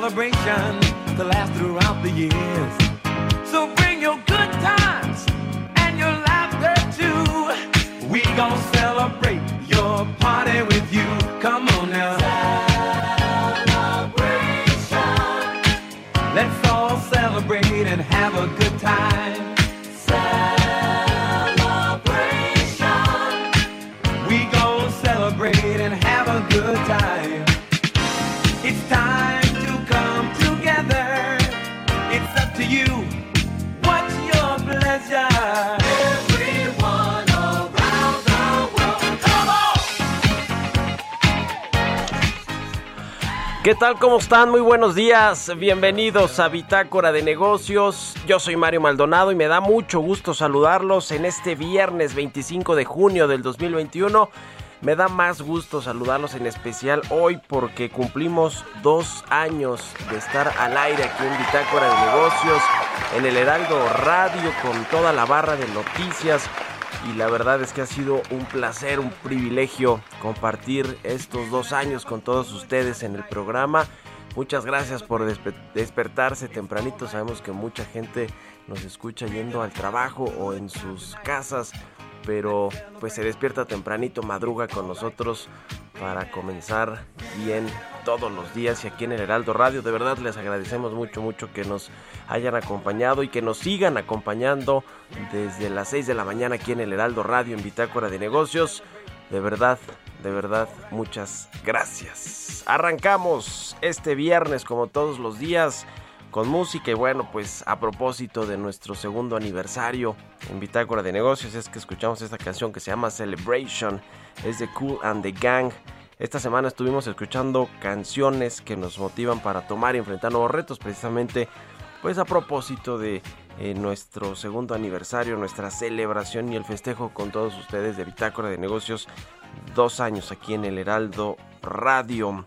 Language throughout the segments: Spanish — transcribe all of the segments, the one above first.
Celebration to last throughout the years. So bring your good times and your laughter too. We gon' celebrate your party ¿Qué tal? ¿Cómo están? Muy buenos días. Bienvenidos a Bitácora de Negocios. Yo soy Mario Maldonado y me da mucho gusto saludarlos en este viernes 25 de junio del 2021. Me da más gusto saludarlos en especial hoy porque cumplimos dos años de estar al aire aquí en Bitácora de Negocios, en el Heraldo Radio con toda la barra de noticias y la verdad es que ha sido un placer, un privilegio compartir estos dos años con todos ustedes en el programa. Muchas gracias por despertarse tempranito. Sabemos que mucha gente nos escucha yendo al trabajo o en sus casas, pero pues se despierta tempranito, madruga con nosotros para comenzar bien todos los días y aquí en el Heraldo Radio. De verdad les agradecemos mucho, mucho que nos hayan acompañado y que nos sigan acompañando desde las 6 de la mañana aquí en el Heraldo Radio en Bitácora de Negocios. De verdad, de verdad, muchas gracias. Arrancamos este viernes como todos los días con música y bueno, pues a propósito de nuestro segundo aniversario en Bitácora de Negocios es que escuchamos esta canción que se llama Celebration, es de Cool and the Gang. Esta semana estuvimos escuchando canciones que nos motivan para tomar y enfrentar nuevos retos, precisamente pues a propósito de eh, nuestro segundo aniversario, nuestra celebración y el festejo con todos ustedes de Bitácora de Negocios, dos años aquí en el Heraldo Radio.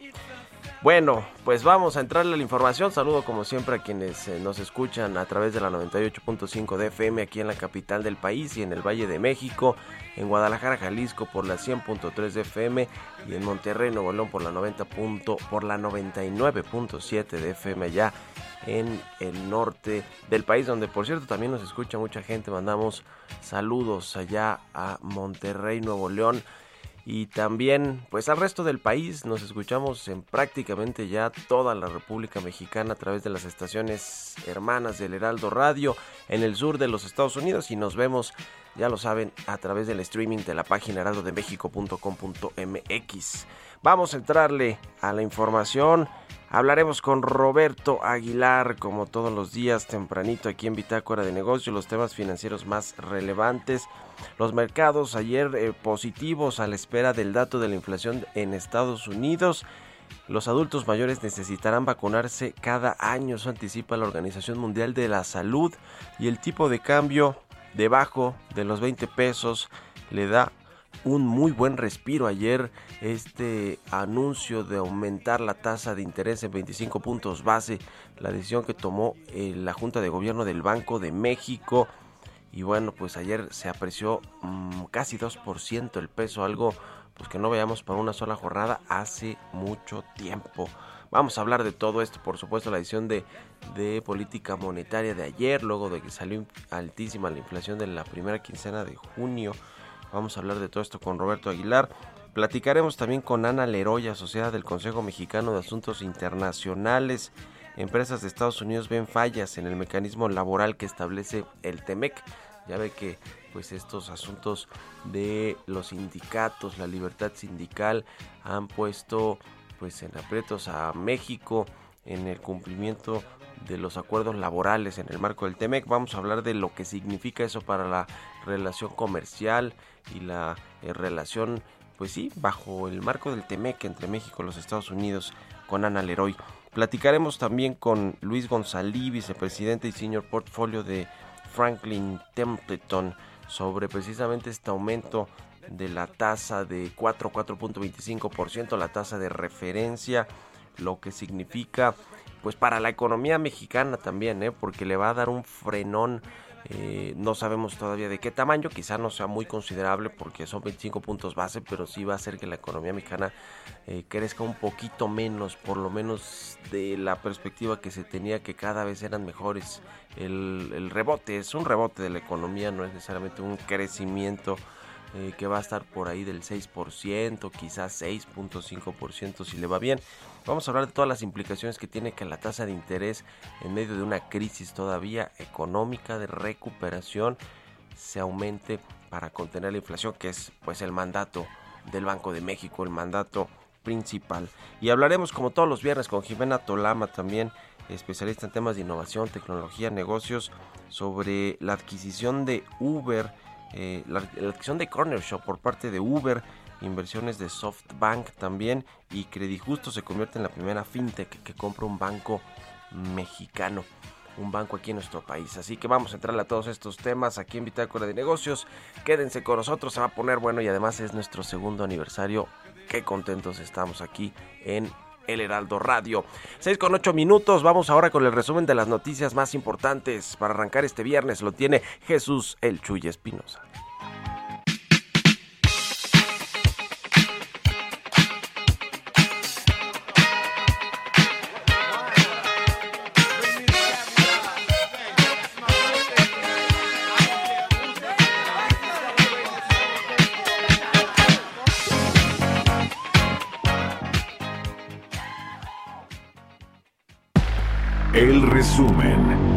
Bueno, pues vamos a entrarle a la información. Saludo como siempre a quienes eh, nos escuchan a través de la 98.5 de FM aquí en la capital del país y en el Valle de México, en Guadalajara, Jalisco por la 100.3 de FM y en Monterrey, Nuevo León por la 90. por la 99.7 de FM allá en el norte del país, donde por cierto también nos escucha mucha gente. Mandamos saludos allá a Monterrey, Nuevo León y también pues al resto del país nos escuchamos en prácticamente ya toda la República Mexicana a través de las estaciones hermanas del Heraldo Radio en el sur de los Estados Unidos. Y nos vemos ya lo saben a través del streaming de la página heraldodemexico.com.mx vamos a entrarle a la información Hablaremos con Roberto Aguilar, como todos los días, tempranito aquí en Bitácora de Negocios, los temas financieros más relevantes. Los mercados ayer eh, positivos a la espera del dato de la inflación en Estados Unidos. Los adultos mayores necesitarán vacunarse cada año, eso anticipa la Organización Mundial de la Salud. Y el tipo de cambio debajo de los 20 pesos le da un muy buen respiro ayer este anuncio de aumentar la tasa de interés en 25 puntos base, la decisión que tomó eh, la Junta de Gobierno del Banco de México y bueno, pues ayer se apreció mm, casi 2% el peso, algo pues que no veamos para una sola jornada hace mucho tiempo. Vamos a hablar de todo esto, por supuesto, la edición de, de política monetaria de ayer, luego de que salió altísima la inflación de la primera quincena de junio. Vamos a hablar de todo esto con Roberto Aguilar. Platicaremos también con Ana Leroy, asociada del Consejo Mexicano de Asuntos Internacionales empresas de Estados Unidos ven fallas en el mecanismo laboral que establece el TEMEC. Ya ve que pues estos asuntos de los sindicatos, la libertad sindical han puesto pues en aprietos a México en el cumplimiento de los acuerdos laborales en el marco del TEMEC. Vamos a hablar de lo que significa eso para la relación comercial y la eh, relación, pues sí, bajo el marco del TEMEC entre México y los Estados Unidos con Ana Leroy. Platicaremos también con Luis González, vicepresidente y senior portfolio de Franklin Templeton, sobre precisamente este aumento de la tasa de 4 4.25%, la tasa de referencia, lo que significa pues para la economía mexicana también, ¿eh? porque le va a dar un frenón eh, no sabemos todavía de qué tamaño, quizá no sea muy considerable porque son 25 puntos base, pero sí va a hacer que la economía mexicana eh, crezca un poquito menos, por lo menos de la perspectiva que se tenía que cada vez eran mejores. El, rebote es un rebote de la economía, no es necesariamente un crecimiento eh, que va a estar por ahí del 6%, quizás 6.5% si le va bien. Vamos a hablar de todas las implicaciones que tiene que la tasa de interés en medio de una crisis todavía económica de recuperación se aumente para contener la inflación, que es pues el mandato del Banco de México, el mandato principal. Y hablaremos como todos los viernes con Jimena Tolama también, especialista en temas de innovación, tecnología, negocios, sobre la adquisición de Uber eh, la, adquisición de Corner Shop por parte de Uber, inversiones de SoftBank también y Credijusto se convierte en la primera fintech que compra un banco mexicano un banco aquí en nuestro país. Así que vamos a entrarle a todos estos temas aquí en Bitácora de Negocios. Quédense con nosotros, se va a poner bueno y además es nuestro segundo aniversario. Qué contentos estamos aquí en El Heraldo Radio. 6 con 8 minutos, vamos ahora con el resumen de las noticias más importantes. Para arrancar este viernes lo tiene Jesús El Chuy Espinosa. Resumen.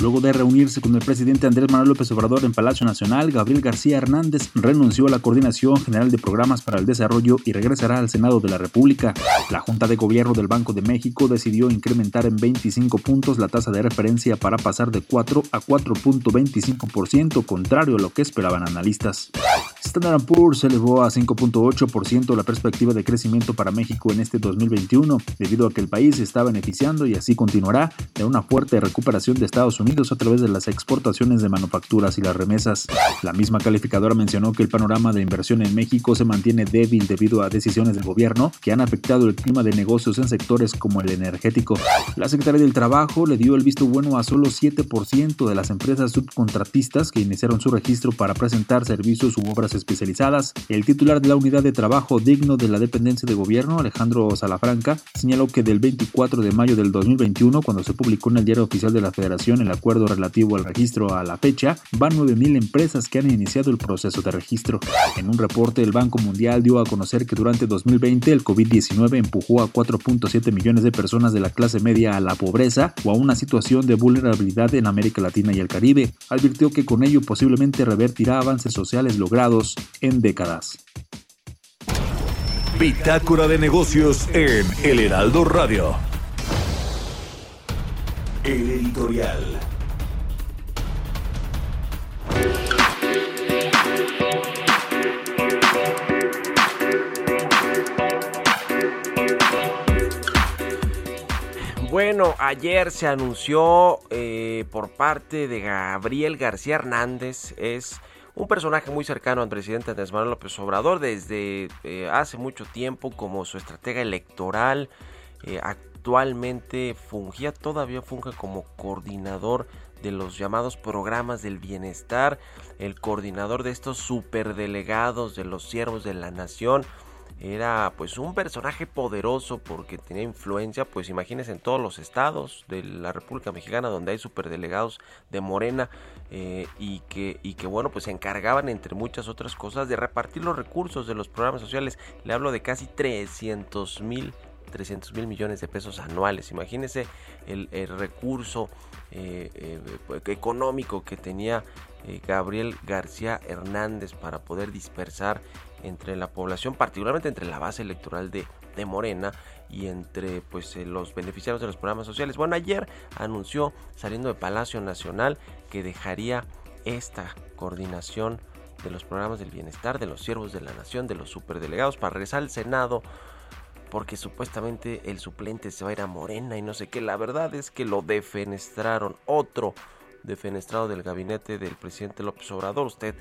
Luego de reunirse con el presidente Andrés Manuel López Obrador en Palacio Nacional, Gabriel García Hernández renunció a la Coordinación General de Programas para el Desarrollo y regresará al Senado de la República. La Junta de Gobierno del Banco de México decidió incrementar en 25 puntos la tasa de referencia para pasar de 4 a 4.25%, contrario a lo que esperaban analistas. Standard Poor's elevó a 5.8% la perspectiva de crecimiento para México en este 2021, debido a que el país está beneficiando y así continuará de una fuerte recuperación de Estados Unidos a través de las exportaciones de manufacturas y las remesas. La misma calificadora mencionó que el panorama de inversión en México se mantiene débil debido a decisiones del gobierno que han afectado el clima de negocios en sectores como el energético. La Secretaría del Trabajo le dio el visto bueno a solo 7% de las empresas subcontratistas que iniciaron su registro para presentar servicios u obras especializadas. El titular de la Unidad de Trabajo Digno de la Dependencia de Gobierno, Alejandro Salafranca, señaló que del 24 de mayo del 2021, cuando se publicó en el Diario Oficial de la Federación en la acuerdo relativo al registro a la fecha, van 9.000 empresas que han iniciado el proceso de registro. En un reporte, el Banco Mundial dio a conocer que durante 2020 el COVID-19 empujó a 4.7 millones de personas de la clase media a la pobreza o a una situación de vulnerabilidad en América Latina y el Caribe. Advirtió que con ello posiblemente revertirá avances sociales logrados en décadas. Bitácora de negocios en El Heraldo Radio. El editorial. Bueno, ayer se anunció eh, por parte de Gabriel García Hernández, es un personaje muy cercano al presidente Andrés Manuel López Obrador desde eh, hace mucho tiempo como su estratega electoral. Eh, actualmente fungía, todavía funge como coordinador de los llamados programas del bienestar, el coordinador de estos superdelegados de los siervos de la nación. Era pues un personaje poderoso porque tenía influencia, pues imagínense en todos los estados de la República Mexicana donde hay superdelegados de Morena eh, y, que, y que bueno pues se encargaban entre muchas otras cosas de repartir los recursos de los programas sociales. Le hablo de casi 300 mil 300 mil millones de pesos anuales. Imagínense el, recurso eh, eh, económico que tenía eh, Gabriel García Hernández para poder dispersar entre la población, particularmente entre la base electoral de, Morena y entre pues los beneficiarios de los programas sociales. Bueno, ayer anunció saliendo de Palacio Nacional que dejaría esta coordinación de los programas del bienestar, de los siervos de la nación, de los superdelegados para regresar al Senado porque supuestamente el suplente se va a ir a Morena y no sé qué. La verdad es que lo defenestraron. Otro defenestrado del gabinete del presidente López Obrador. Usted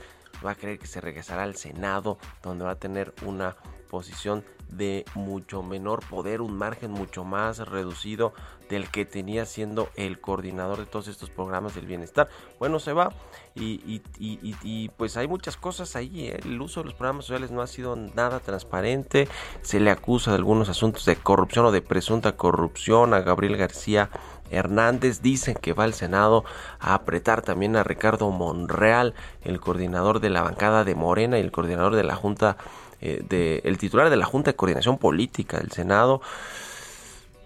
va a creer que se regresará al Senado, donde va a tener una posición de mucho menor poder, un margen mucho más reducido del que tenía siendo el coordinador de todos estos programas del bienestar. Bueno, se va y, pues hay muchas cosas ahí. ¿eh? El uso de los programas sociales no ha sido nada transparente. Se le acusa de algunos asuntos de corrupción o de presunta corrupción a Gabriel García Hernández. Dicen que va al Senado a apretar también a Ricardo Monreal, el coordinador de la bancada de Morena y el coordinador de la Junta, eh, el titular de la Junta de Coordinación Política del Senado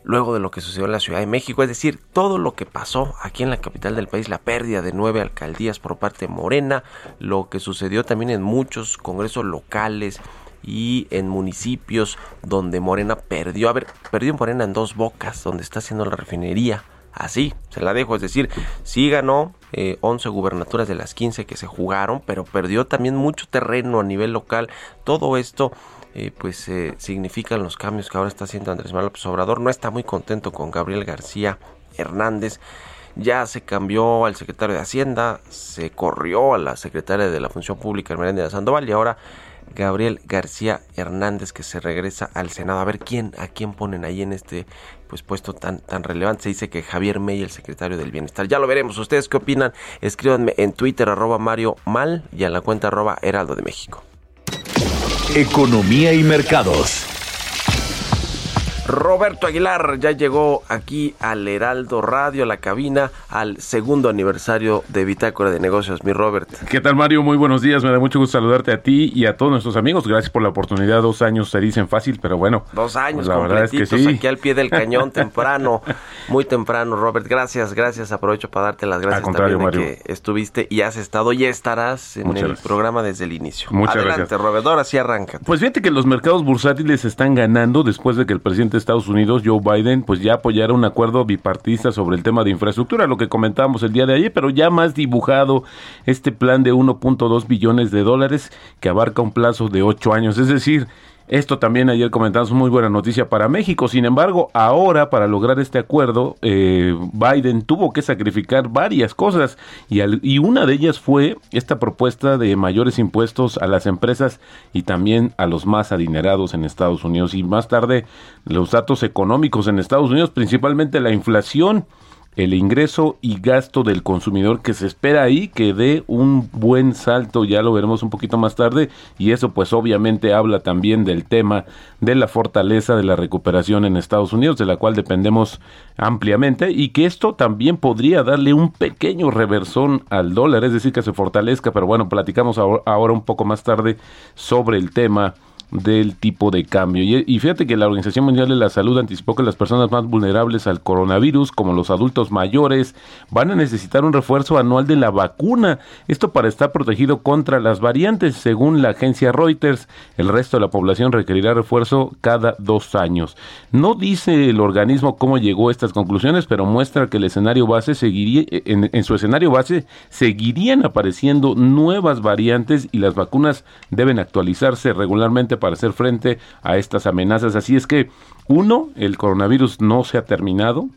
luego de lo que sucedió en la Ciudad de México, es decir, todo lo que pasó aquí en la capital del país, la pérdida de nueve alcaldías por parte de Morena, lo que sucedió también en muchos congresos locales y en municipios donde Morena perdió, a ver, perdió Morena en dos bocas, donde está haciendo la refinería. Así, se la dejo, es decir, sí ganó eh, 11 gubernaturas de las 15 que se jugaron, pero perdió también mucho terreno a nivel local. Todo esto eh, pues eh, significan los cambios que ahora está haciendo Andrés Manuel Obrador. No está muy contento con Gabriel García Hernández. Ya se cambió al secretario de Hacienda, se corrió a la secretaria de la Función Pública, de Sandoval, y ahora Gabriel García Hernández que se regresa al Senado. A ver quién, a quién ponen ahí en este pues puesto tan, tan relevante. Se dice que Javier May, el secretario del Bienestar. Ya lo veremos. ¿Ustedes qué opinan? Escríbanme en Twitter arroba Mario Mal y en la cuenta arroba Heraldo de México. Economía y mercados. Roberto Aguilar ya llegó aquí al Heraldo Radio, a la cabina, al segundo aniversario de Bitácora de Negocios. Mi Robert. ¿Qué tal, Mario? Muy buenos días. Me da mucho gusto saludarte a ti y a todos nuestros amigos. Gracias por la oportunidad. Dos años se dicen fácil, pero bueno. Dos años, la verdad es que sí. aquí al pie del cañón, temprano, muy temprano, Robert. Gracias, gracias. Aprovecho para darte las gracias también de que estuviste y has estado y estarás en el programa desde el inicio. Muchas Adelante, gracias. Robert. Ahora sí arranca. Pues fíjate que los mercados bursátiles están ganando después de que el presidente de Estados Unidos, Joe Biden, pues ya apoyara un acuerdo bipartista sobre el tema de infraestructura, lo que comentábamos el día de ayer, pero ya más dibujado este plan de 1.2 billones de dólares que abarca un plazo de ocho años. Es decir, esto también ayer comentamos, muy buena noticia para México. Sin embargo, ahora para lograr este acuerdo, eh, Biden tuvo que sacrificar varias cosas y, y una de ellas fue esta propuesta de mayores impuestos a las empresas y también a los más adinerados en Estados Unidos. Y más tarde, los datos económicos en Estados Unidos, principalmente la inflación el ingreso y gasto del consumidor que se espera ahí que dé un buen salto, ya lo veremos un poquito más tarde, y eso pues obviamente habla también del tema de la fortaleza de la recuperación en Estados Unidos, de la cual dependemos ampliamente, y que esto también podría darle un pequeño reversón al dólar, es decir, que se fortalezca, pero bueno, platicamos ahora un poco más tarde sobre el tema del tipo de cambio. Y, fíjate que la Organización Mundial de la Salud anticipó que las personas más vulnerables al coronavirus, como los adultos mayores, van a necesitar un refuerzo anual de la vacuna. Esto para estar protegido contra las variantes. Según la agencia Reuters, el resto de la población requerirá refuerzo cada dos años. No dice el organismo cómo llegó a estas conclusiones, pero muestra que el escenario base seguiría, en, en su escenario base seguirían apareciendo nuevas variantes y las vacunas deben actualizarse regularmente para hacer frente a estas amenazas. Así es que, uno, el coronavirus no se ha terminado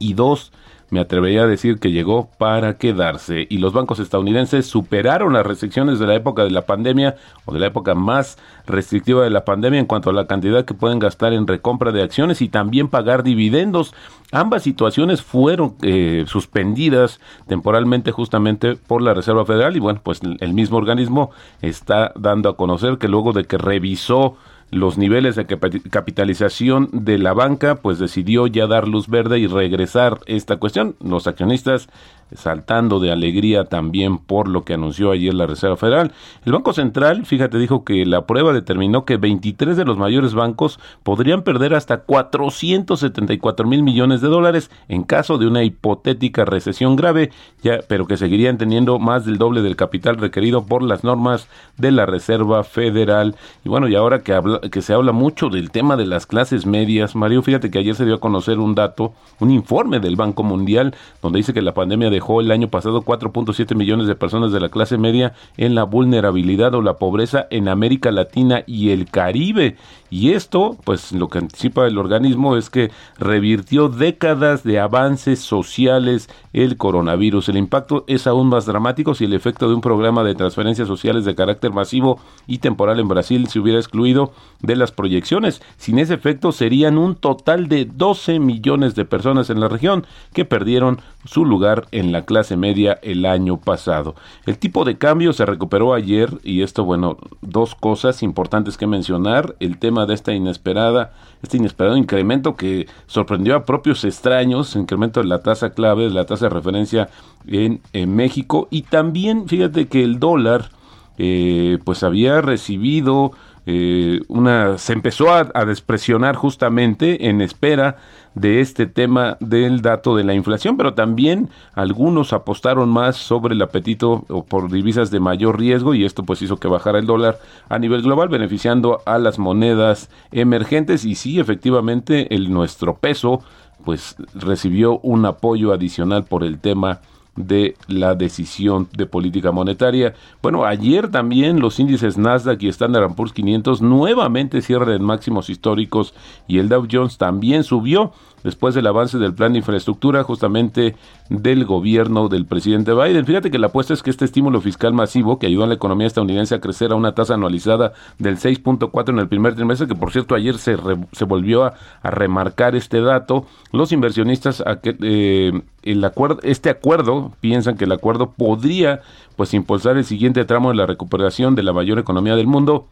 y dos, me atrevería a decir que llegó para quedarse. Y los bancos estadounidenses superaron las restricciones de la época de la pandemia o de la época más restrictiva de la pandemia en cuanto a la cantidad que pueden gastar en recompra de acciones y también pagar dividendos. Ambas situaciones fueron eh, suspendidas temporalmente justamente por la Reserva Federal y bueno, pues el mismo organismo está dando a conocer que luego de que revisó los niveles de capitalización de la banca, pues decidió ya dar luz verde y regresar esta cuestión. Los accionistas saltando de alegría también por lo que anunció ayer la Reserva Federal. El Banco Central, fíjate, dijo que la prueba determinó que 23 de los mayores bancos podrían perder hasta 474 mil millones de dólares en caso de una hipotética recesión grave, ya, pero que seguirían teniendo más del doble del capital requerido por las normas de la Reserva Federal. Y bueno, y ahora que, habla, que se habla mucho del tema de las clases medias, Mario, fíjate que ayer se dio a conocer un dato, un informe del Banco Mundial, donde dice que la pandemia de el año pasado 4.7 millones de personas de la clase media en la vulnerabilidad o la pobreza en América Latina y el Caribe. Y esto, pues lo que anticipa el organismo es que revirtió décadas de avances sociales el coronavirus. El impacto es aún más dramático si el efecto de un programa de transferencias sociales de carácter masivo y temporal en Brasil se hubiera excluido de las proyecciones. Sin ese efecto serían un total de 12 millones de personas en la región que perdieron su lugar en la clase media el año pasado. El tipo de cambio se recuperó ayer y esto, bueno, dos cosas importantes que mencionar. El tema de esta inesperada, este inesperado incremento que sorprendió a propios extraños, incremento de la tasa clave, de la tasa de referencia en, México. Y también fíjate que el dólar eh, pues había recibido eh, una se empezó a, a, despresionar justamente en espera de este tema del dato de la inflación, pero también algunos apostaron más sobre el apetito por divisas de mayor riesgo y esto pues hizo que bajara el dólar a nivel global, beneficiando a las monedas emergentes. Y sí, efectivamente, el nuestro peso pues recibió un apoyo adicional por el tema de la decisión de política monetaria. Bueno, ayer también los índices Nasdaq y Standard Poor's 500 nuevamente cierran en máximos históricos y el Dow Jones también subió después del avance del plan de infraestructura justamente del gobierno del presidente Biden. Fíjate que la apuesta es que este estímulo fiscal masivo que ayudó a la economía estadounidense a crecer a una tasa anualizada del 6.4 en el primer trimestre, que por cierto ayer se, se volvió a, remarcar este dato, los inversionistas a que, eh, el acuerdo, este acuerdo piensan que el acuerdo podría pues impulsar el siguiente tramo de la recuperación de la mayor economía del mundo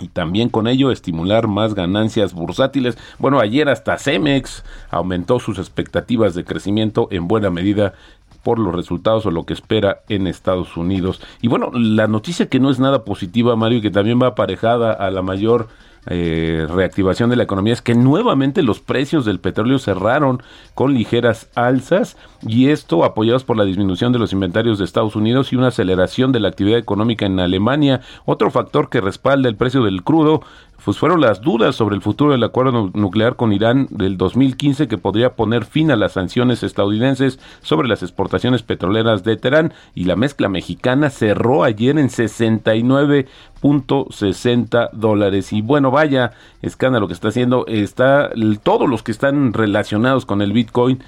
y también con ello estimular más ganancias bursátiles. Bueno, ayer hasta Cemex aumentó sus expectativas de crecimiento en buena medida por los resultados o lo que espera en Estados Unidos. Y bueno, la noticia que no es nada positiva, Mario, y que también va aparejada a la mayor eh, reactivación de la economía es que nuevamente los precios del petróleo cerraron con ligeras alzas y esto apoyados por la disminución de los inventarios de Estados Unidos y una aceleración de la actividad económica en Alemania. Otro factor que respalda el precio del crudo pues fueron las dudas sobre el futuro del acuerdo nuclear con Irán del 2015 que podría poner fin a las sanciones estadounidenses sobre las exportaciones petroleras de Teherán y la mezcla mexicana cerró ayer en 69.60 dólares. Y bueno vaya escándalo que está haciendo está todos los que están relacionados con el Bitcoin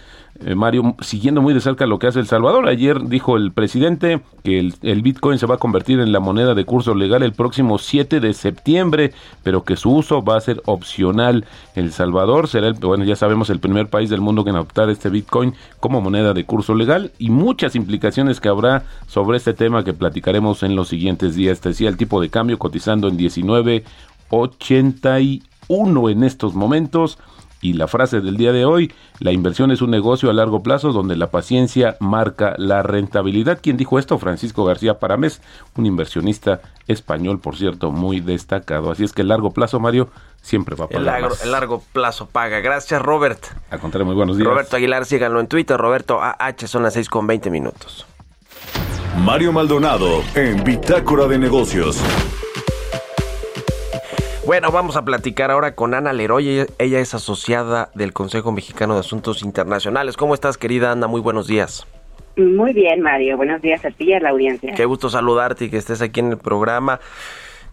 eh, Mario, siguiendo muy de cerca lo que hace El Salvador. Ayer dijo el presidente que el, Bitcoin se va a convertir en la moneda de curso legal el próximo 7 de septiembre, pero que su uso va a ser opcional. El Salvador será, el, bueno, ya sabemos, el primer país del mundo que en adoptar este Bitcoin como moneda de curso legal y muchas implicaciones que habrá sobre este tema que platicaremos en los siguientes días. Te decía el tipo de cambio cotizando en 19.81 en estos momentos. Y la frase del día de hoy, la inversión es un negocio a largo plazo donde la paciencia marca la rentabilidad. ¿Quién dijo esto? Francisco García Paramés, un inversionista español, por cierto, muy destacado. Así es que el largo plazo, Mario, siempre va a pagar. El, largo plazo paga. Gracias, Robert. A contrario, muy buenos días. Roberto Aguilar, síganlo en Twitter. Roberto AH, son las 6 con 20 minutos. Mario Maldonado en Bitácora de Negocios. Bueno, vamos a platicar ahora con Ana Leroy. Ella es asociada del Consejo Mexicano de Asuntos Internacionales. ¿Cómo estás, querida Ana? Muy buenos días. Muy bien, Mario. Buenos días a ti y a la audiencia. Qué gusto saludarte y que estés aquí en el programa.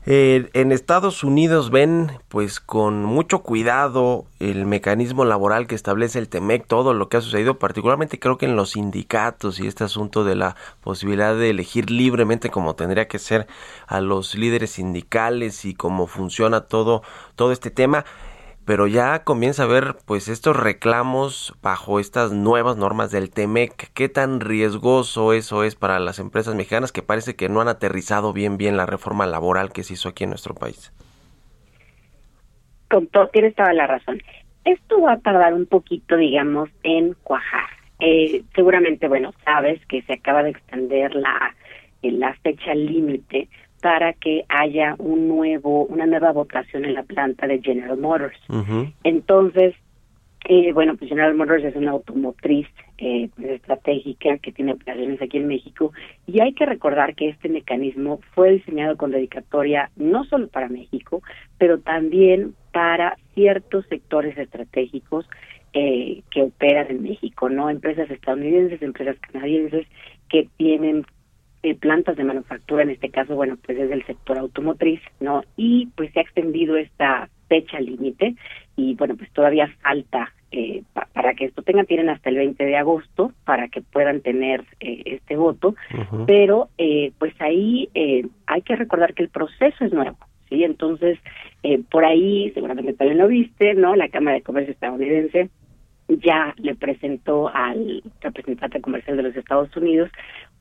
Eh, en Estados Unidos ven pues con mucho cuidado el mecanismo laboral que establece el TEMEC, todo lo que ha sucedido, particularmente creo que en los sindicatos y este asunto de la posibilidad de elegir libremente como tendría que ser a los líderes sindicales y cómo funciona todo, todo este tema pero ya comienza a ver pues estos reclamos bajo estas nuevas normas del TEMEC. ¿Qué tan riesgoso eso es para las empresas mexicanas que parece que no han aterrizado bien bien la reforma laboral que se hizo aquí en nuestro país? Con todo, tienes toda la razón. Esto va a tardar un poquito, digamos, en cuajar. Eh, seguramente, bueno, sabes que se acaba de extender la, la fecha límite para que haya un nuevo, una nueva votación en la planta de General Motors. Entonces, eh, bueno, pues General Motors es una automotriz eh, pues, estratégica que tiene operaciones aquí en México y hay que recordar que este mecanismo fue diseñado con dedicatoria no solo para México, pero también para ciertos sectores estratégicos eh, que operan en México, ¿no? Empresas estadounidenses, empresas canadienses que tienen plantas de manufactura, en este caso, bueno, pues es del sector automotriz, ¿no? Y pues se ha extendido esta fecha límite y bueno, pues todavía falta eh, para que esto tenga, tienen hasta el 20 de agosto para que puedan tener eh, este voto, pero eh, pues ahí hay que recordar que el proceso es nuevo, ¿sí? Entonces, por ahí, seguramente también lo viste, ¿no? La Cámara de Comercio estadounidense ya le presentó al representante comercial de los Estados Unidos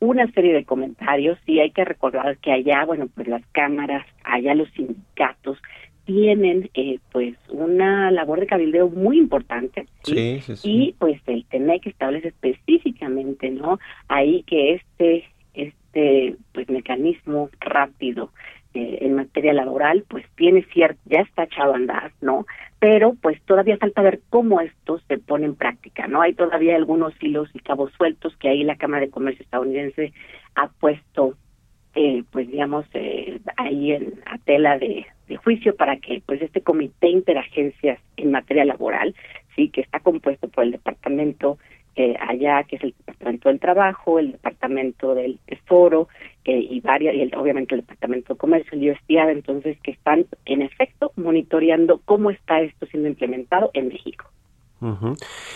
una serie de comentarios y hay que recordar que allá, bueno, pues las cámaras, allá los sindicatos tienen eh, pues una labor de cabildeo muy importante ¿sí? y pues el TEMEC establece específicamente no ahí que este este pues mecanismo rápido eh, en materia laboral, pues tiene cierto, ya está echado a andar, ¿no? Pero pues todavía falta ver cómo esto se pone en práctica, ¿no? Hay todavía algunos hilos y cabos sueltos que ahí la Cámara de Comercio estadounidense ha puesto, eh, pues digamos, eh, ahí en, a tela de, juicio para que pues este comité interagencias en materia laboral, sí, que está compuesto por el Departamento eh, allá, que es el Departamento del Trabajo, el Departamento del Tesoro eh, y varias, y obviamente el Departamento de Comercio, el USDA, entonces que están en efecto monitoreando cómo está esto siendo implementado en México.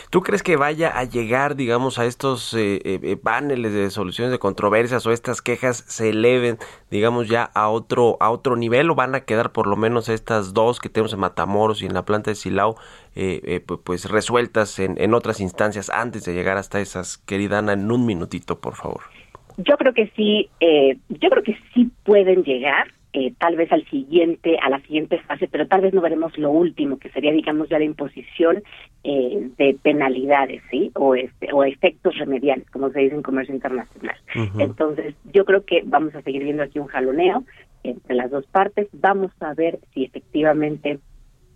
¿Tú crees que vaya a llegar, digamos, a estos eh, eh, paneles de soluciones de controversias o estas quejas se eleven, digamos, ya a otro a otro nivel o van a quedar por lo menos estas dos que tenemos en Matamoros y en la planta de Silao, eh, pues resueltas en, en otras instancias antes de llegar hasta esas? Querida Ana, en un minutito, por favor. Yo creo que sí, yo creo que sí pueden llegar eh, tal vez al siguiente, a la siguiente fase, pero tal vez no veremos lo último, que sería, digamos, ya la imposición eh, de penalidades, ¿sí? O, este, o efectos remediales, como se dice en comercio internacional. Entonces, yo creo que vamos a seguir viendo aquí un jaloneo entre las dos partes. Vamos a ver si efectivamente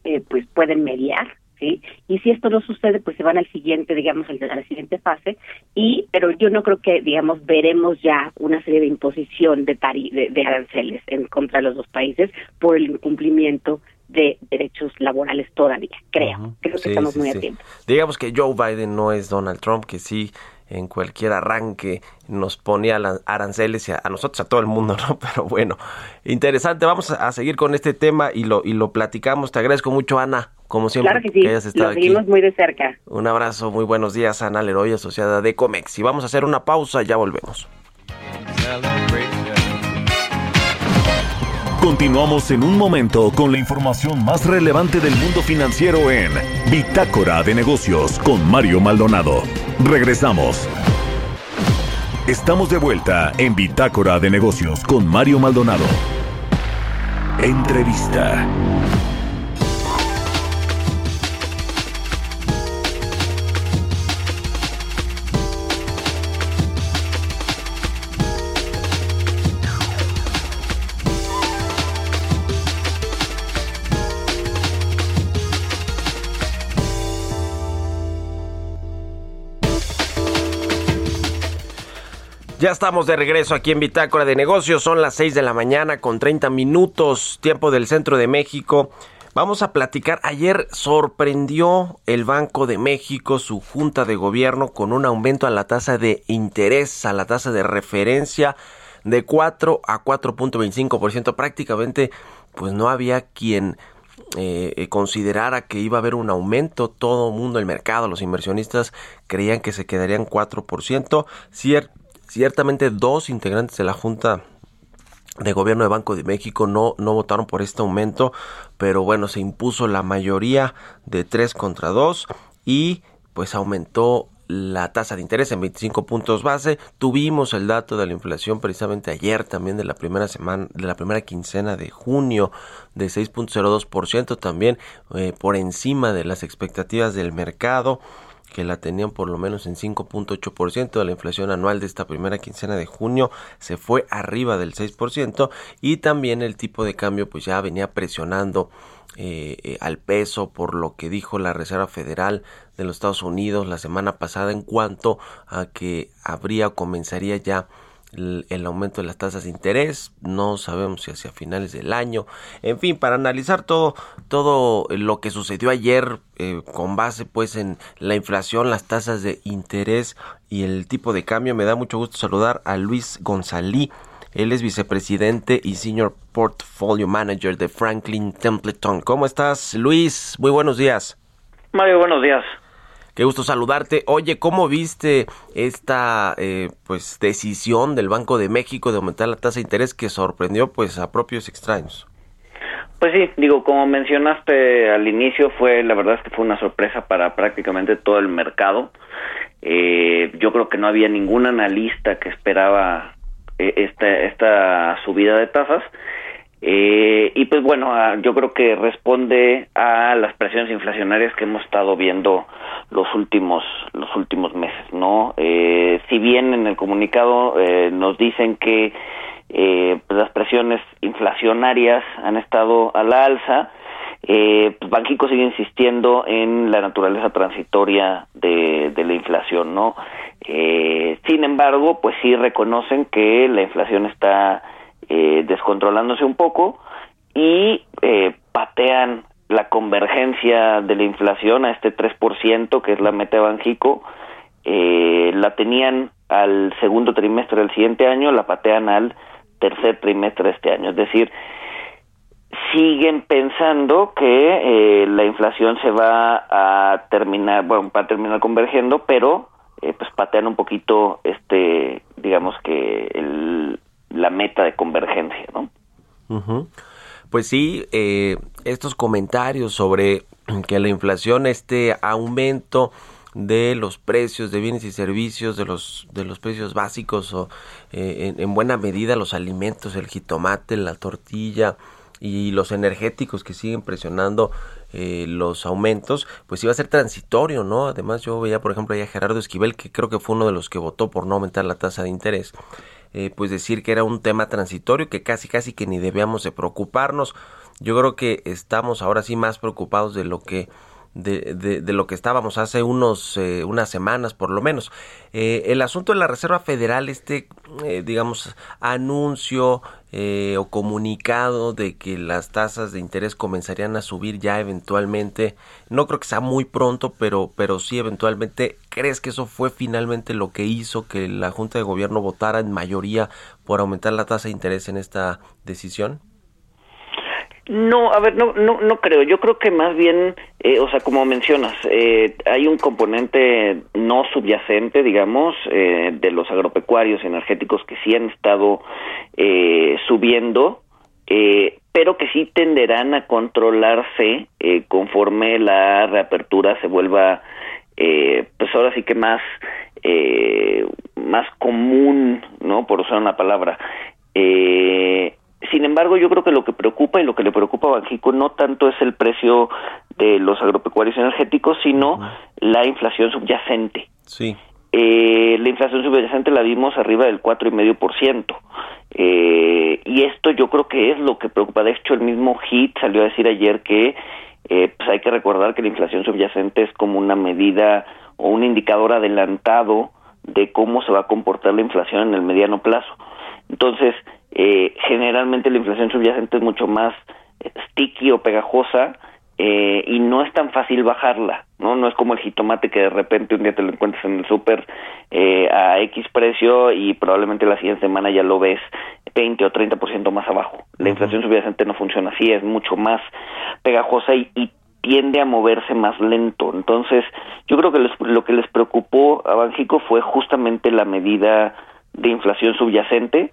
eh, pues pueden mediar y si esto no sucede, pues se van al siguiente, digamos, a la siguiente fase, y pero yo no creo que, digamos, veremos ya una serie de imposición de, de, aranceles en contra de los dos países por el incumplimiento de derechos laborales todavía, creo. Creo que estamos muy a tiempo. Digamos que Joe Biden no es Donald Trump, que sí en cualquier arranque nos ponía aranceles a, a, nosotros, a todo el mundo, ¿no? Pero bueno, interesante, vamos a, seguir con este tema y lo, y lo platicamos. Te agradezco mucho, Ana, como siempre, claro que, sí. hayas estado lo seguimos muy de cerca. Un abrazo, muy buenos días, Ana Leroy, asociada de Comex. Y vamos a hacer una pausa, ya volvemos. Continuamos en un momento con la información más relevante del mundo financiero en Bitácora de Negocios con Mario Maldonado. Regresamos. Estamos de vuelta en Bitácora de Negocios con Mario Maldonado. Entrevista. Ya estamos de regreso aquí en Bitácora de Negocios. Son las 6 de la mañana con 30 minutos, tiempo del centro de México. Vamos a platicar. Ayer sorprendió el Banco de México su junta de gobierno con un aumento a la tasa de interés, a la tasa de referencia de 4 a 4.25%. Prácticamente pues no había quien eh, eh, considerara que iba a haber un aumento, todo el mundo, el mercado, los inversionistas creían que se quedarían 4%. Ciertamente dos integrantes de la Junta de Gobierno de Banco de México no, no votaron por este aumento, pero bueno, se impuso la mayoría de 3 contra 2 y pues aumentó la tasa de interés en 25 puntos base. Tuvimos el dato de la inflación precisamente ayer también de la primera semana, de la primera quincena de junio de 6.02% también eh, por encima de las expectativas del mercado que la tenían por lo menos en 5.8% de la inflación anual de esta primera quincena de junio se fue arriba del 6% y también el tipo de cambio pues ya venía presionando eh, eh, al peso por lo que dijo la Reserva Federal de los Estados Unidos la semana pasada en cuanto a que habría comenzaría ya el, aumento de las tasas de interés, no sabemos si hacia finales del año, en fin, para analizar todo, todo lo que sucedió ayer eh, con base pues en la inflación, las tasas de interés y el tipo de cambio, me da mucho gusto saludar a Luis Gonzalí, él es vicepresidente y senior portfolio manager de Franklin Templeton. ¿Cómo estás, Luis? Muy buenos días. Mario, buenos días. Qué gusto saludarte. Oye, ¿cómo viste esta eh, pues decisión del Banco de México de aumentar la tasa de interés que sorprendió pues a propios extraños? Pues sí, digo, como mencionaste al inicio, fue la verdad es que fue una sorpresa para prácticamente todo el mercado. Eh, yo creo que no había ningún analista que esperaba eh, esta, esta subida de tasas. Eh, y pues bueno, ah, yo creo que responde a las presiones inflacionarias que hemos estado viendo los últimos los últimos meses, ¿no? Eh, si bien en el comunicado eh, nos dicen que eh, pues las presiones inflacionarias han estado a la alza, eh, pues Banxico sigue insistiendo en la naturaleza transitoria de, de la inflación, ¿no? Eh, sin embargo, pues sí reconocen que la inflación está eh, descontrolándose un poco y eh, patean la convergencia de la inflación a este 3%, que es la meta de Banjico, eh, la tenían al segundo trimestre del siguiente año, la patean al tercer trimestre de este año. Es decir, siguen pensando que eh, la inflación se va a terminar, bueno, va a terminar convergiendo, pero eh, pues patean un poquito, este, digamos que el, la meta de convergencia, ¿no? Pues sí, eh, estos comentarios sobre que la inflación, este aumento de los precios de bienes y servicios, de los, de los precios básicos o eh, en, buena medida los alimentos, el jitomate, la tortilla y los energéticos que siguen presionando eh, los aumentos, pues iba a ser transitorio, ¿no? Además yo veía, por ejemplo, a Gerardo Esquivel, que creo que fue uno de los que votó por no aumentar la tasa de interés eh, pues decir que era un tema transitorio que casi casi que ni debíamos de preocuparnos. Yo creo que estamos ahora sí más preocupados de lo que de, de, lo que estábamos hace unos eh, unas semanas por lo menos. Eh, el asunto de la Reserva Federal este eh, digamos anuncio o comunicado de que las tasas de interés comenzarían a subir ya eventualmente no creo que sea muy pronto pero pero sí eventualmente crees que eso fue finalmente lo que hizo que la Junta de Gobierno votara en mayoría por aumentar la tasa de interés en esta decisión no, a ver, no, no, no creo. Yo creo que más bien, eh, o sea, como mencionas, eh, hay un componente no subyacente, digamos, eh, de los agropecuarios energéticos que sí han estado eh, subiendo, eh, pero que sí tenderán a controlarse eh, conforme la reapertura se vuelva, pues ahora sí que más, más común, ¿no? Por usar una palabra. Eh, sin embargo, yo creo que lo que preocupa y lo que le preocupa a Banjico no tanto es el precio de los agropecuarios energéticos, sino la inflación subyacente. Sí. Eh, la inflación subyacente la vimos arriba del cuatro y medio por ciento. Eh, y esto yo creo que es lo que preocupa. De hecho, el mismo HIT salió a decir ayer que eh, pues hay que recordar que la inflación subyacente es como una medida o un indicador adelantado de cómo se va a comportar la inflación en el mediano plazo. Entonces, eh, generalmente la inflación subyacente es mucho más sticky o pegajosa eh, y no es tan fácil bajarla, ¿no? No es como el jitomate que de repente un día te lo encuentras en el súper eh, a X precio y probablemente la siguiente semana ya lo ves 20 o 30% más abajo. La inflación subyacente no funciona así, es mucho más pegajosa y, tiende a moverse más lento. Entonces, yo creo que lo que les preocupó a Banjico fue justamente la medida de inflación subyacente,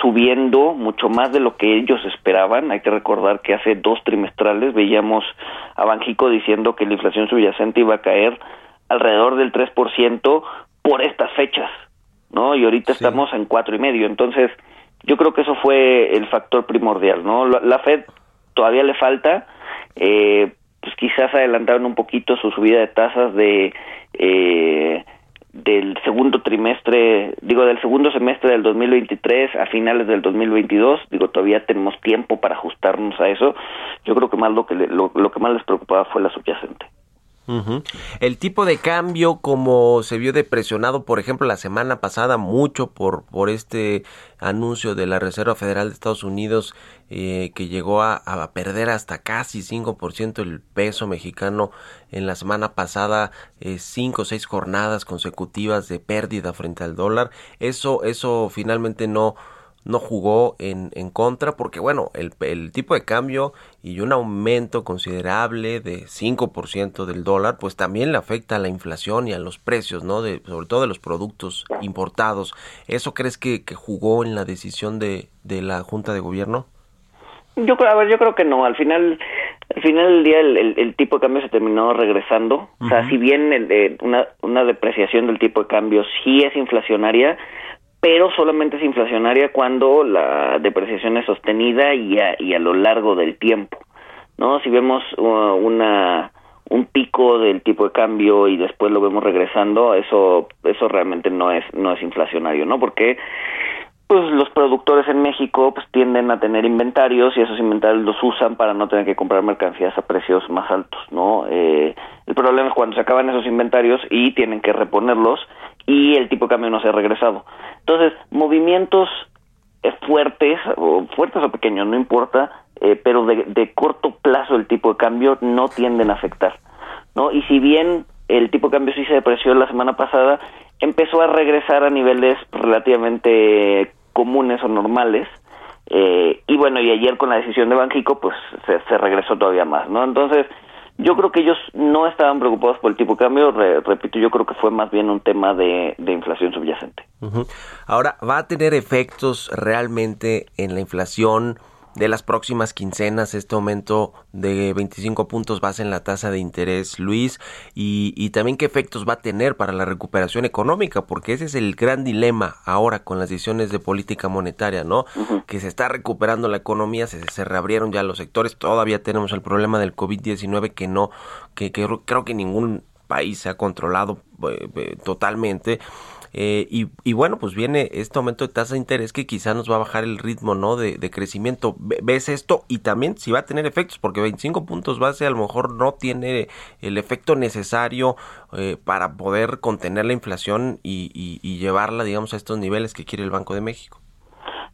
subiendo mucho más de lo que ellos esperaban. Hay que recordar que hace dos trimestrales veíamos a Banjico diciendo que la inflación subyacente iba a caer alrededor del 3% por estas fechas, ¿no? Y ahorita estamos en cuatro y medio. Entonces, yo creo que eso fue el factor primordial, ¿no? La, Fed todavía le falta, eh, pues quizás adelantaron un poquito su subida de tasas de eh, del segundo trimestre, digo, del segundo semestre del 2023 a finales del 2022, digo, todavía tenemos tiempo para ajustarnos a eso. Yo creo que más lo que lo, lo que más les preocupaba fue la subyacente. El tipo de cambio, como se vio depresionado, por ejemplo, la semana pasada, mucho por, por este anuncio de la Reserva Federal de Estados Unidos, eh, que llegó a, perder hasta casi 5% el peso mexicano en la semana pasada, eh, cinco o seis jornadas consecutivas de pérdida frente al dólar. Eso, eso finalmente no, no jugó en, en contra porque bueno, el, el, tipo de cambio y un aumento considerable de 5% del dólar pues también le afecta a la inflación y a los precios, ¿no? De, sobre todo de los productos importados. ¿Eso crees que, que jugó en la decisión de, de la Junta de Gobierno? Yo creo, a ver, yo creo que no. Al final, al final del día el, el, tipo de cambio se terminó regresando. O sea, si bien el, una, una depreciación del tipo de cambio sí es inflacionaria, pero solamente es inflacionaria cuando la depreciación es sostenida y a, y a lo largo del tiempo, ¿no? Si vemos uh, una un pico del tipo de cambio y después lo vemos regresando, eso eso realmente no es no es inflacionario, ¿no? Porque pues los productores en México pues tienden a tener inventarios y esos inventarios los usan para no tener que comprar mercancías a precios más altos, ¿no? Eh, el problema es cuando se acaban esos inventarios y tienen que reponerlos y el tipo de cambio no se ha regresado. Entonces, movimientos eh, fuertes, o fuertes o pequeños, no importa, eh, pero de, corto plazo el tipo de cambio no tienden a afectar, ¿no? Y si bien el tipo de cambio sí se depreció la semana pasada, empezó a regresar a niveles relativamente comunes o normales. Eh, y bueno, y ayer con la decisión de Banjico, pues se, regresó todavía más, ¿no? Entonces, yo creo que ellos no estaban preocupados por el tipo de cambio, repito, yo creo que fue más bien un tema de, inflación subyacente. Ahora, ¿va a tener efectos realmente en la inflación? De las próximas quincenas, este aumento de 25 puntos base en la tasa de interés, Luis, y, y, también qué efectos va a tener para la recuperación económica, porque ese es el gran dilema ahora con las decisiones de política monetaria, ¿no? Que se está recuperando la economía, se, se reabrieron ya los sectores, todavía tenemos el problema del COVID-19 que no, que, que creo que ningún país se ha controlado eh, eh, totalmente eh, y, bueno, pues viene este aumento de tasa de interés que quizá nos va a bajar el ritmo ¿no? de, crecimiento. ¿Ves esto? Y también si va a tener efectos, porque 25 puntos base a lo mejor no tiene el efecto necesario eh, para poder contener la inflación y, y llevarla, digamos, a estos niveles que quiere el Banco de México.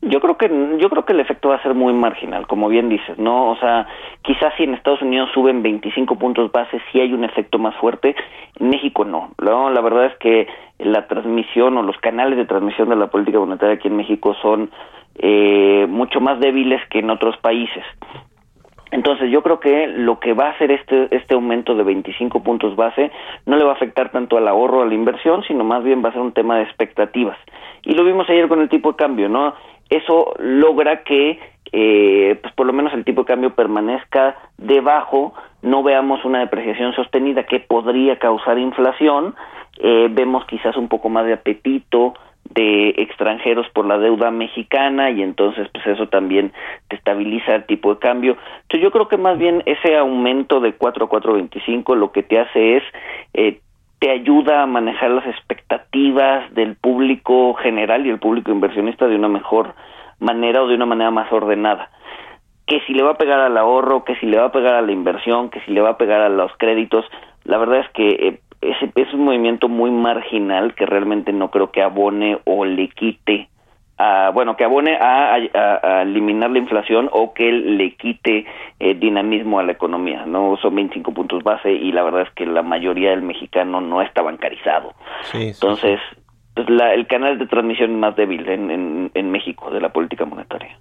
Yo creo que yo creo que el efecto va a ser muy marginal, como bien dices, ¿no? O sea, quizás si en Estados Unidos suben 25 puntos base sí hay un efecto más fuerte, en México no. no la verdad es que la transmisión o los canales de transmisión de la política monetaria aquí en México son eh, mucho más débiles que en otros países. Entonces yo creo que lo que va a hacer este, este aumento de 25 puntos base no le va a afectar tanto al ahorro, a la inversión, sino más bien va a ser un tema de expectativas. Y lo vimos ayer con el tipo de cambio, ¿no? Eso logra que eh, pues por lo menos el tipo de cambio permanezca debajo, no veamos una depreciación sostenida que podría causar inflación, eh, vemos quizás un poco más de apetito de extranjeros por la deuda mexicana y entonces pues eso también te estabiliza el tipo de cambio. Yo creo que más bien ese aumento de 4 a 4.25 lo que te hace es eh, te ayuda a manejar las expectativas del público general y el público inversionista de una mejor manera o de una manera más ordenada. Que si le va a pegar al ahorro, que si le va a pegar a la inversión, que si le va a pegar a los créditos, la verdad es que eh, es, es un movimiento muy marginal que realmente no creo que abone o le quite bueno, que abone a, eliminar la inflación o que le quite eh, dinamismo a la economía, ¿no? Son 25 puntos base y la verdad es que la mayoría del mexicano no está bancarizado. Entonces, pues, el canal de transmisión más débil en, en, México de la política monetaria.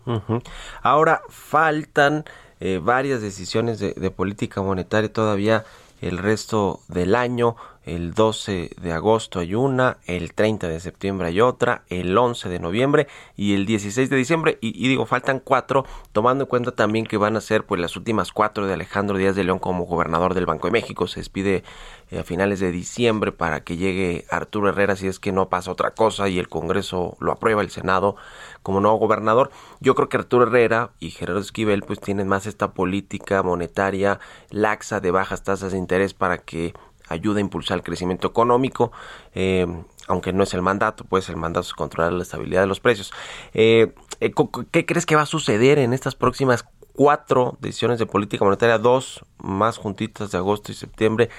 Ahora faltan eh, varias decisiones de, de política monetaria todavía el resto del año. El 12 de agosto hay una, el 30 de septiembre hay otra, el 11 de noviembre y el 16 de diciembre. Y, digo, faltan cuatro, tomando en cuenta también que van a ser pues las últimas cuatro de Alejandro Díaz de León como gobernador del Banco de México. Se despide eh, a finales de diciembre para que llegue Arturo Herrera si es que no pasa otra cosa y el Congreso lo aprueba, el Senado como nuevo gobernador. Yo creo que Arturo Herrera y Gerardo Esquivel pues tienen más esta política monetaria laxa de bajas tasas de interés para que ayude a impulsar el crecimiento económico, eh, aunque no es el mandato, pues el mandato es controlar la estabilidad de los precios. Eh, eh, ¿Qué crees que va a suceder en estas próximas cuatro decisiones de política monetaria, dos más juntitas de agosto y septiembre,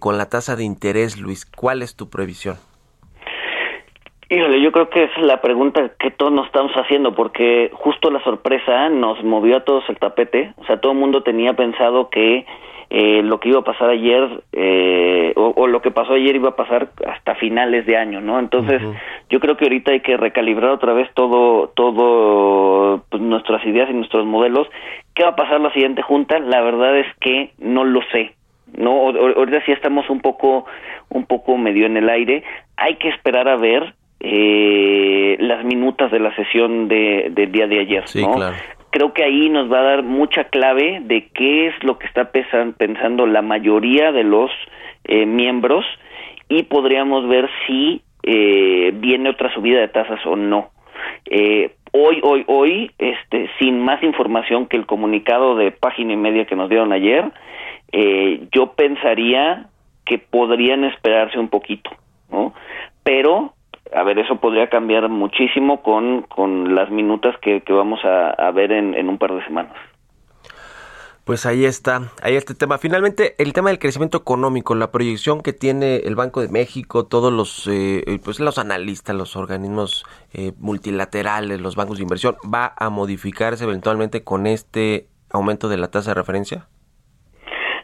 con la tasa de interés, Luis? ¿Cuál es tu previsión? Híjole, yo creo que es la pregunta que todos nos estamos haciendo, porque justo la sorpresa nos movió a todos el tapete. O sea, todo el mundo tenía pensado que eh, lo que iba a pasar ayer eh, o, lo que pasó ayer iba a pasar hasta finales de año, ¿no? Entonces, yo creo que ahorita hay que recalibrar otra vez todo, todo pues, nuestras ideas y nuestros modelos. ¿Qué va a pasar la siguiente junta? La verdad es que no lo sé. No, ahorita sí estamos un poco, un poco medio en el aire. Hay que esperar a ver eh, las minutas de la sesión de, del día de ayer, ¿no? Creo que ahí nos va a dar mucha clave de qué es lo que está pensando la mayoría de los eh, miembros y podríamos ver si eh, viene otra subida de tasas o no. Eh, hoy, hoy, hoy, este, sin más información que el comunicado de página y media que nos dieron ayer, eh, yo pensaría que podrían esperarse un poquito, ¿no? Pero a ver, eso podría cambiar muchísimo con, con las minutas que, vamos a, ver en, un par de semanas. Pues ahí está, ahí está el tema. Finalmente, el tema del crecimiento económico, la proyección que tiene el Banco de México, todos los, eh, pues los analistas, los organismos eh, multilaterales, los bancos de inversión, ¿va a modificarse eventualmente con este aumento de la tasa de referencia?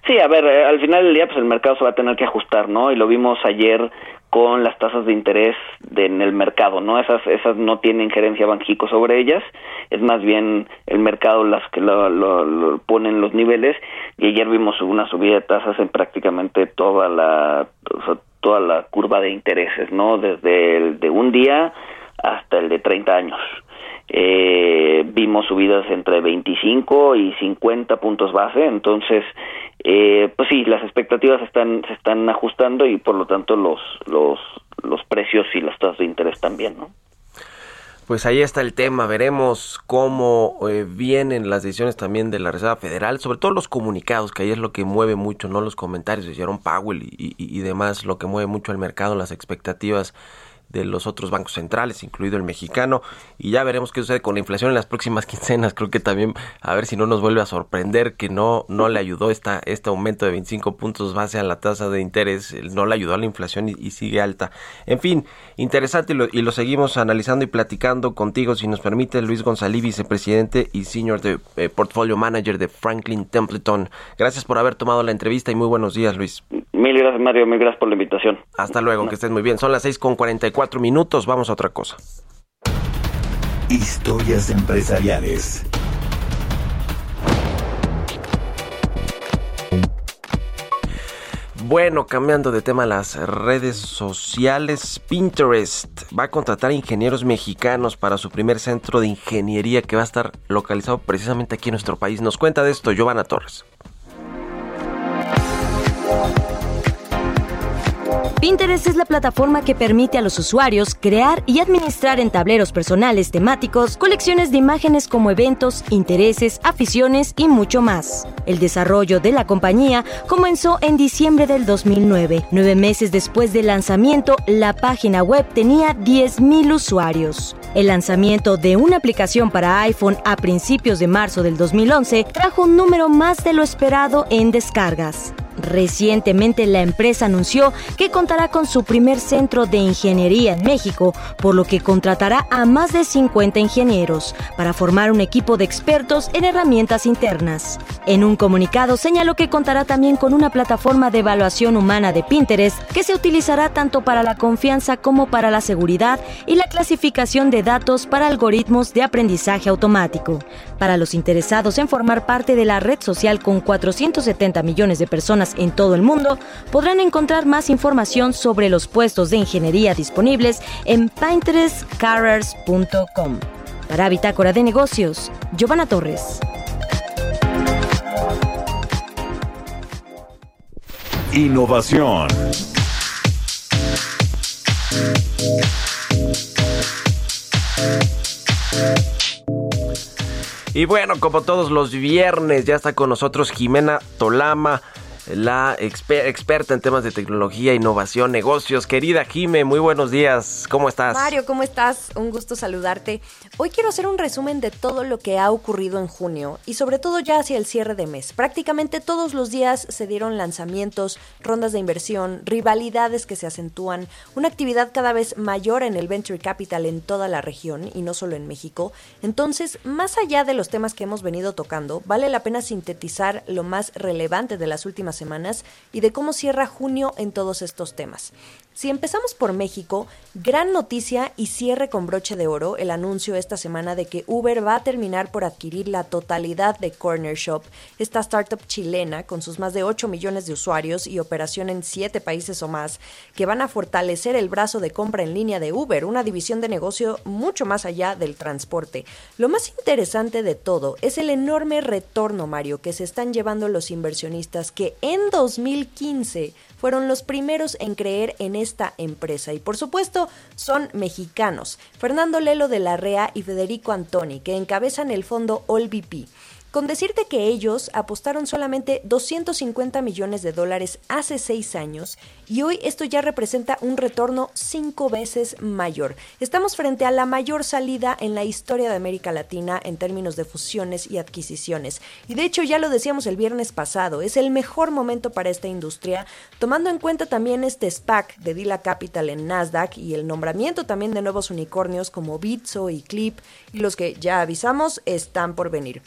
Sí, a ver, eh, al final del día pues el mercado se va a tener que ajustar, ¿no? Y lo vimos ayer con las tasas de interés en el mercado, ¿no? Esas esas no tienen injerencia Banjico sobre ellas, es más bien el mercado las que lo, lo, ponen los niveles y ayer vimos una subida de tasas en prácticamente toda la toda la curva de intereses, ¿no? Desde el de un día hasta el de 30 años. Eh, vimos subidas entre 25 y 50 puntos base, entonces eh, pues sí, las expectativas están, se están ajustando y por lo tanto los, los, los precios y las tasas de interés también, ¿no? Pues ahí está el tema, veremos cómo eh, vienen las decisiones también de la Reserva Federal, sobre todo los comunicados, que ahí es lo que mueve mucho, no los comentarios de Jerome Powell y, y demás, lo que mueve mucho al mercado, las expectativas de los otros bancos centrales, incluido el mexicano, y ya veremos qué sucede con la inflación en las próximas quincenas. Creo que también a ver si no nos vuelve a sorprender que no no le ayudó esta este aumento de 25 puntos base a la tasa de interés, no le ayudó a la inflación y, sigue alta. En fin, interesante y lo, seguimos analizando y platicando contigo si nos permite Luis González, vicepresidente y senior de eh, portfolio manager de Franklin Templeton. Gracias por haber tomado la entrevista y muy buenos días, Luis. Mil gracias, Mario. Mil gracias por la invitación. Hasta luego, que estés muy bien. Son las 6 con 44 minutos. Vamos a otra cosa. Historias empresariales. Bueno, cambiando de tema, las redes sociales, Pinterest va a contratar ingenieros mexicanos para su primer centro de ingeniería que va a estar localizado precisamente aquí en nuestro país. Nos cuenta de esto Giovanna Torres. Pinterest es la plataforma que permite a los usuarios crear y administrar en tableros personales temáticos colecciones de imágenes como eventos, intereses, aficiones y mucho más. El desarrollo de la compañía comenzó en diciembre del 2009. Nueve meses después del lanzamiento, la página web tenía 10.000 usuarios. El lanzamiento de una aplicación para iPhone a principios de marzo del 2011 trajo un número más de lo esperado en descargas. Recientemente la empresa anunció que contará con su primer centro de ingeniería en México, por lo que contratará a más de 50 ingenieros para formar un equipo de expertos en herramientas internas. En un comunicado señaló que contará también con una plataforma de evaluación humana de Pinterest que se utilizará tanto para la confianza como para la seguridad y la clasificación de datos para algoritmos de aprendizaje automático. Para los interesados en formar parte de la red social con 470 millones de personas en todo el mundo, podrán encontrar más información sobre los puestos de ingeniería disponibles en pinterestcarriers.com. Para Bitácora de Negocios, Giovanna Torres. Innovación. Y bueno, como todos los viernes, ya está con nosotros Jimena Tolama, la experta en temas de tecnología, innovación, negocios. Querida Jime, muy buenos días. ¿Cómo estás? Mario, ¿cómo estás? Un gusto saludarte. Hoy quiero hacer un resumen de todo lo que ha ocurrido en junio y sobre todo ya hacia el cierre de mes. Prácticamente todos los días se dieron lanzamientos, rondas de inversión, rivalidades que se acentúan, una actividad cada vez mayor en el venture capital en toda la región y no solo en México. Entonces, más allá de los temas que hemos venido tocando, vale la pena sintetizar lo más relevante de las últimas semanas y de cómo cierra junio en todos estos temas. Si empezamos por México, gran noticia y cierre con broche de oro el anuncio esta semana de que Uber va a terminar por adquirir la totalidad de Corner Shop, esta startup chilena con sus más de 8 millones de usuarios y operación en 7 países o más, que van a fortalecer el brazo de compra en línea de Uber, una división de negocio mucho más allá del transporte. Lo más interesante de todo es el enorme retorno, Mario, que se están llevando los inversionistas que en 2015 fueron los primeros en creer en esta empresa y por supuesto son mexicanos, Fernando Lelo de la REA y Federico Antoni, que encabezan el fondo AllVP. Con decirte que ellos apostaron solamente 250 millones de dólares hace seis años y hoy esto ya representa un retorno cinco veces mayor. Estamos frente a la mayor salida en la historia de América Latina en términos de fusiones y adquisiciones. Y de hecho ya lo decíamos el viernes pasado, es el mejor momento para esta industria, tomando en cuenta también este SPAC de Dila Capital en Nasdaq y el nombramiento también de nuevos unicornios como Bitso y Clip y los que ya avisamos están por venir.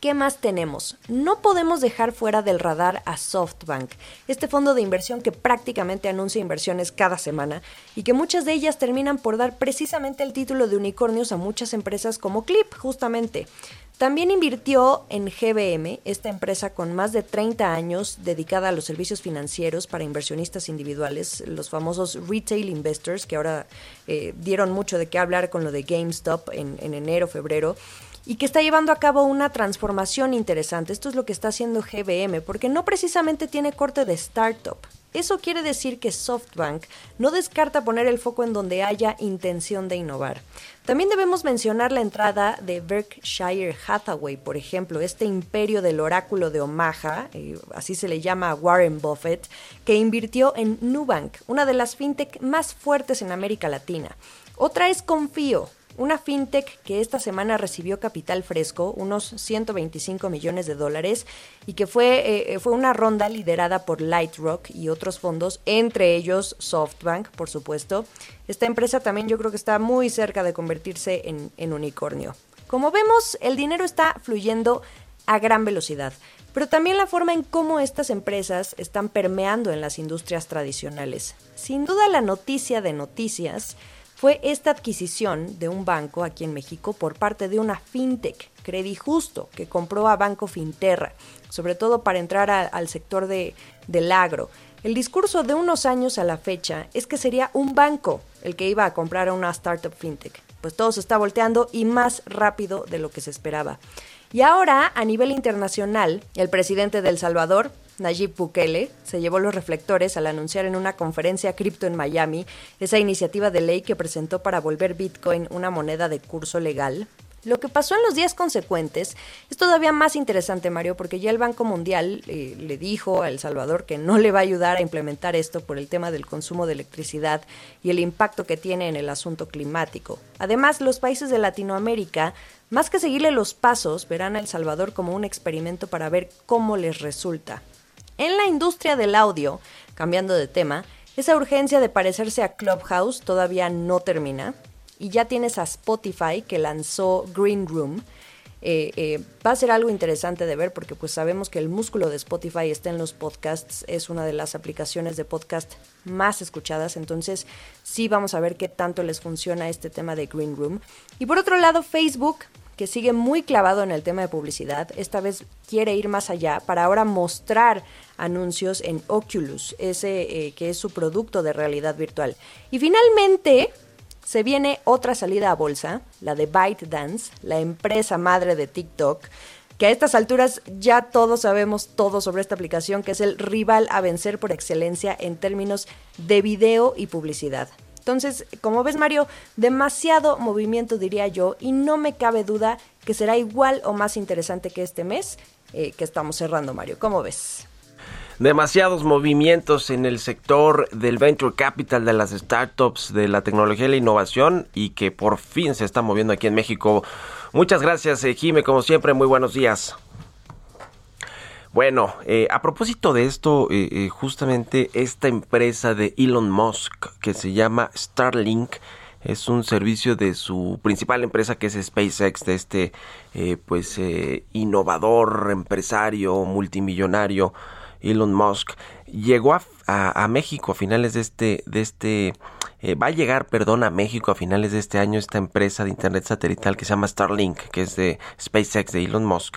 ¿Qué más tenemos? No podemos dejar fuera del radar a SoftBank, este fondo de inversión que prácticamente anuncia inversiones cada semana y que muchas de ellas terminan por dar precisamente el título de unicornios a muchas empresas como Clip, justamente. También invirtió en GBM, esta empresa con más de 30 años dedicada a los servicios financieros para inversionistas individuales, los famosos retail investors, que ahora eh, dieron mucho de qué hablar con lo de GameStop en, en enero, febrero y que está llevando a cabo una transformación interesante. Esto es lo que está haciendo GBM, porque no precisamente tiene corte de startup. Eso quiere decir que SoftBank no descarta poner el foco en donde haya intención de innovar. También debemos mencionar la entrada de Berkshire Hathaway, por ejemplo, este imperio del oráculo de Omaha, eh, así se le llama a Warren Buffett, que invirtió en Nubank, una de las fintech más fuertes en América Latina. Otra es Confío, una fintech que esta semana recibió capital fresco, unos 125 millones de dólares, y que fue, eh, fue una ronda liderada por Lightrock y otros fondos, entre ellos SoftBank, por supuesto. Esta empresa también yo creo que está muy cerca de convertirse en unicornio. Como vemos, el dinero está fluyendo a gran velocidad, pero también la forma en cómo estas empresas están permeando en las industrias tradicionales. Sin duda la noticia de noticias fue esta adquisición de un banco aquí en México por parte de una fintech, Credijusto, que compró a Banco Finterra, sobre todo para entrar al sector de, del agro. El discurso de unos años a la fecha es que sería un banco el que iba a comprar a una startup fintech. Pues todo se está volteando y más rápido de lo que se esperaba. Y ahora, a nivel internacional, el presidente de El Salvador, Nayib Bukele se llevó los reflectores al anunciar en una conferencia cripto en Miami esa iniciativa de ley que presentó para volver Bitcoin una moneda de curso legal. Lo que pasó en los días consecuentes es todavía más interesante, Mario, porque ya el Banco Mundial eh, le dijo a El Salvador que no le va a ayudar a implementar esto por el tema del consumo de electricidad y el impacto que tiene en el asunto climático. Además, los países de Latinoamérica, más que seguirle los pasos, verán a El Salvador como un experimento para ver cómo les resulta. En la industria del audio, cambiando de tema, esa urgencia de parecerse a Clubhouse todavía no termina. Y ya tienes a Spotify que lanzó Green Room, eh, eh, va a ser algo interesante de ver porque pues sabemos que el músculo de Spotify está en los podcasts, es una de las aplicaciones de podcast más escuchadas, entonces sí vamos a ver qué tanto les funciona este tema de Green Room. Y por otro lado, Facebook, que sigue muy clavado en el tema de publicidad, esta vez quiere ir más allá para ahora mostrar anuncios en Oculus, ese eh, que es su producto de realidad virtual. Y finalmente, se viene otra salida a bolsa, la de ByteDance, la empresa madre de TikTok, que a estas alturas ya todos sabemos todo sobre esta aplicación, que es el rival a vencer por excelencia en términos de video y publicidad. Entonces, como ves Mario, demasiado movimiento diría yo y no me cabe duda que será igual o más interesante que este mes eh, que estamos cerrando Mario. ¿Cómo ves? demasiados movimientos en el sector del venture capital, de las startups, de la tecnología y la innovación y que por fin se está moviendo aquí en México. Muchas gracias, eh, Jime, como siempre, muy buenos días. Bueno, eh, a propósito de esto, eh, justamente esta empresa de Elon Musk que se llama Starlink es un servicio de su principal empresa que es SpaceX, de este pues innovador, empresario, multimillonario Elon Musk, llegó a, México a finales de este, de este, eh, va a llegar, perdón, a México a finales de este año esta empresa de internet satelital que se llama Starlink, que es de SpaceX, de Elon Musk,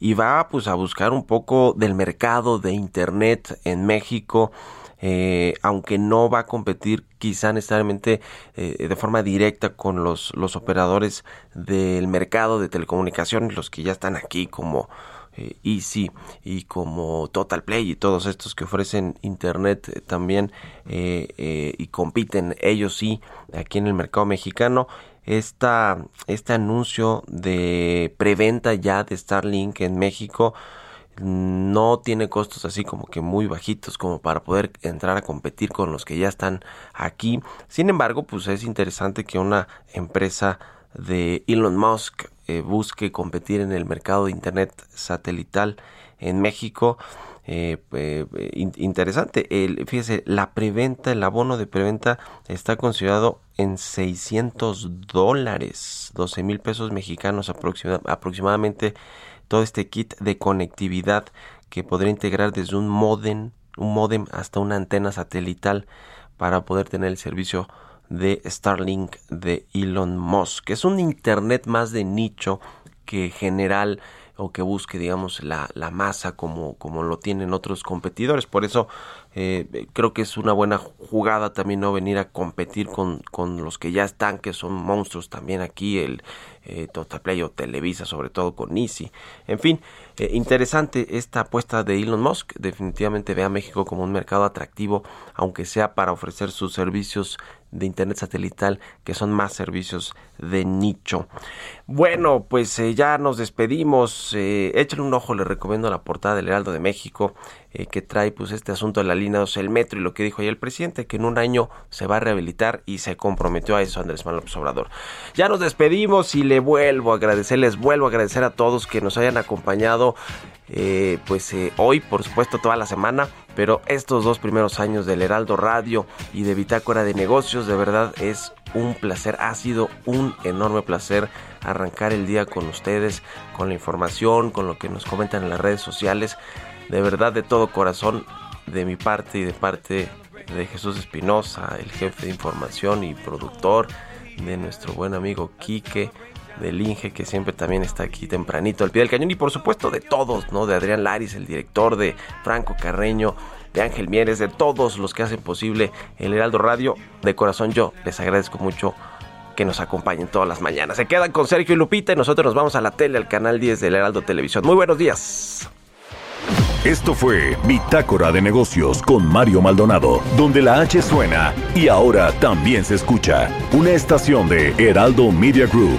y va pues a buscar un poco del mercado de internet en México. Eh, aunque no va a competir quizá necesariamente eh, de forma directa con los, los operadores del mercado de telecomunicaciones, los que ya están aquí como eh, Easy y como Total Play y todos estos que ofrecen internet también y compiten ellos sí aquí en el mercado mexicano esta, este anuncio de preventa ya de Starlink en México no tiene costos así como que muy bajitos como para poder entrar a competir con los que ya están aquí. Sin embargo, pues es interesante que una empresa de Elon Musk eh, busque competir en el mercado de Internet satelital en México. Eh, eh, interesante, fíjese, la preventa, el abono de preventa está considerado en 600 dólares, 12 mil pesos mexicanos aproximadamente todo este kit de conectividad que podría integrar desde un modem, un modem hasta una antena satelital para poder tener el servicio de Starlink de Elon Musk. Es un Internet más de nicho que general o que busque, digamos, la, la masa como, como lo tienen otros competidores. Por eso eh, creo que es una buena jugada también no venir a competir con, con los que ya están, que son monstruos también aquí, el eh, Totaplay o Televisa, sobre todo con Easy. En fin, eh, interesante esta apuesta de Elon Musk. Definitivamente ve a México como un mercado atractivo, aunque sea para ofrecer sus servicios de internet satelital que son más servicios de nicho. Bueno, pues eh, ya nos despedimos. Eh, échale un ojo, le recomiendo la portada del Heraldo de México eh, que trae pues este asunto de la línea 2, el metro y lo que dijo ahí el presidente, que en un año se va a rehabilitar y se comprometió a eso Andrés Manuel Obrador. Ya nos despedimos y le vuelvo a agradecer, les vuelvo a agradecer a todos que nos hayan acompañado eh, pues eh, hoy, por supuesto, toda la semana, pero estos dos primeros años del Heraldo Radio y de Bitácora de Negocios, de verdad es un placer, ha sido un enorme placer arrancar el día con ustedes, con la información, con lo que nos comentan en las redes sociales, de verdad de todo corazón, de mi parte y de parte de Jesús Espinosa, el jefe de información y productor, de nuestro buen amigo Quique del Inge, que siempre también está aquí tempranito al pie del cañón, y por supuesto de todos, ¿no? De Adrián Laris, el director, de Franco Carreño, de Ángel Mieres, de todos los que hacen posible el Heraldo Radio. De corazón yo les agradezco mucho que nos acompañen todas las mañanas. Se quedan con Sergio y Lupita y nosotros nos vamos a la tele, al canal 10 del Heraldo Televisión. Muy buenos días. Esto fue Bitácora de Negocios con Mario Maldonado, donde la H suena y ahora también se escucha. Una estación de Heraldo Media Group.